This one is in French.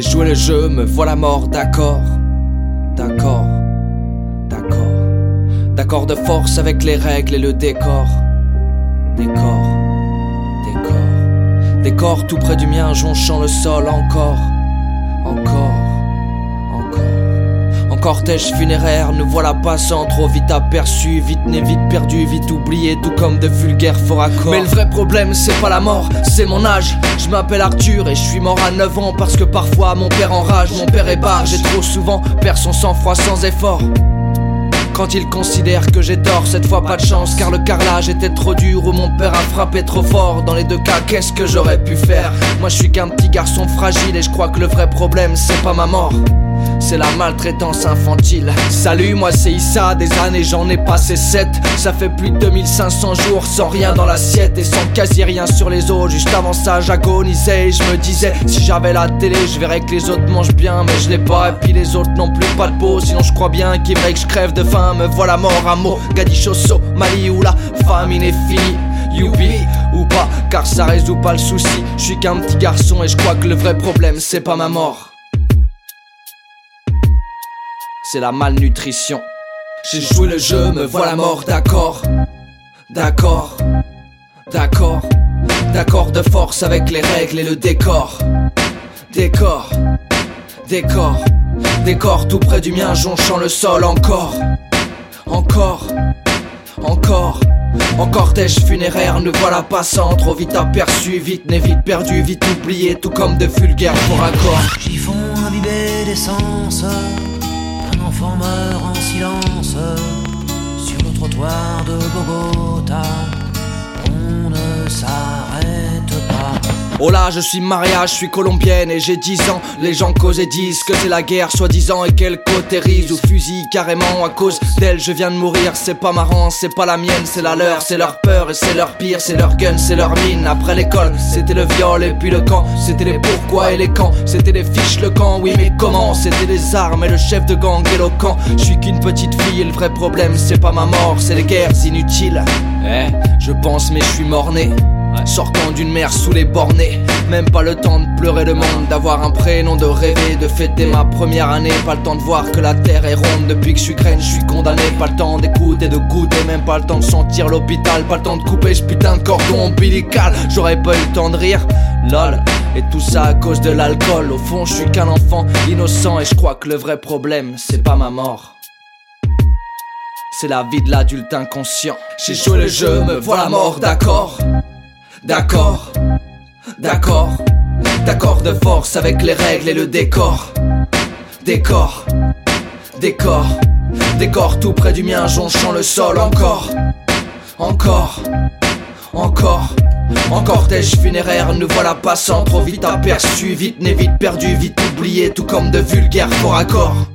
J'ai joué le jeu, me voilà mort, d'accord, d'accord, d'accord. D'accord de force avec les règles et le décor. Décor, décor. Décor tout près du mien, jonchant le sol encore, encore, encore. En cortège funéraire, nous voilà passant trop vite aperçu, vite né, vite perdu, vite oublié, tout comme de vulgaires faux. Mais le vrai problème, c'est pas la mort, c'est mon âge. Je m'appelle Arthur et je suis mort à 9 ans parce que parfois mon père enrage, mon père est barre, j'ai trop souvent perdu son sang-froid sans effort. Quand il considère que j'ai tort, cette fois pas de chance car le carrelage était trop dur ou mon père a frappé trop fort. Dans les deux cas, qu'est-ce que j'aurais pu faire? Moi je suis qu'un petit garçon fragile et je crois que le vrai problème c'est pas ma mort. C'est la maltraitance infantile. Salut, moi c'est Issa, des années j'en ai passé 7. Ça fait plus de 2500 jours sans rien dans l'assiette et sans quasi rien sur les autres. Juste avant ça, j'agonisais et je me disais, si j'avais la télé, je verrais que les autres mangent bien, mais je l'ai pas. Et puis les autres n'ont plus pas de peau, sinon je crois bien qu'il vrai que je crève de faim. Me voilà mort à mot, Gadichoso, Mali où la famine est finie. Youpi ou pas, car ça résout pas le souci. Je suis qu'un petit garçon et je crois que le vrai problème c'est pas ma mort c'est la malnutrition. J'ai joué le jeu, me voilà mort, d'accord, d'accord, d'accord, d'accord de force avec les règles et le décor, décor, décor, décor tout près du mien, jonchant le sol encore, encore, encore. En cortège funéraire, nous voilà passant trop vite aperçu, vite né, vite perdu, vite oublié, tout comme de vulgaires pour accord. J'y font imbiber d'essence enfant meurt en silence sur le trottoir de Bogota. On ne s'arrête pas. Oh là, je suis Maria, je suis colombienne et j'ai 10 ans. Les gens causent et disent que c'est la guerre, soi-disant, et qu'elle cautérise ou fusille carrément à cause d'elle. Je viens de mourir, c'est pas marrant, c'est pas la mienne, c'est la leur, c'est leur peur et c'est leur pire, c'est leur gun, c'est leur mine. Après l'école, c'était le viol et puis le camp, c'était les pourquoi et les quand, c'était les fiches, le camp, oui, mais comment? C'était les armes et le chef de gang éloquent. Je suis qu'une petite fille et le vrai problème, c'est pas ma mort, c'est les guerres inutiles. Eh, je pense, mais je suis mort-né. Sortant d'une mer sous les bornés, même pas le temps de pleurer le monde, d'avoir un prénom, de rêver, de fêter ma première année. Pas le temps de voir que la terre est ronde. Depuis que je suis graine, je suis condamné. Pas le temps d'écouter, de goûter, même pas le temps de sentir l'hôpital. Pas le temps de couper ce putain de cordon ombilical. J'aurais pas eu le temps de rire, lol. Et tout ça à cause de l'alcool. Au fond, je suis qu'un enfant innocent et je crois que le vrai problème, c'est pas ma mort. C'est la vie de l'adulte inconscient. J'ai joué le jeu, me voilà mort, d'accord. D'accord, d'accord, d'accord de force avec les règles et le décor. Décor, décor, décor tout près du mien, jonchant le sol encore, encore, encore. En cortège funéraire, nous voilà passant trop vite aperçu, vite né, vite perdu, vite oublié, tout comme de vulgaires faux raccords.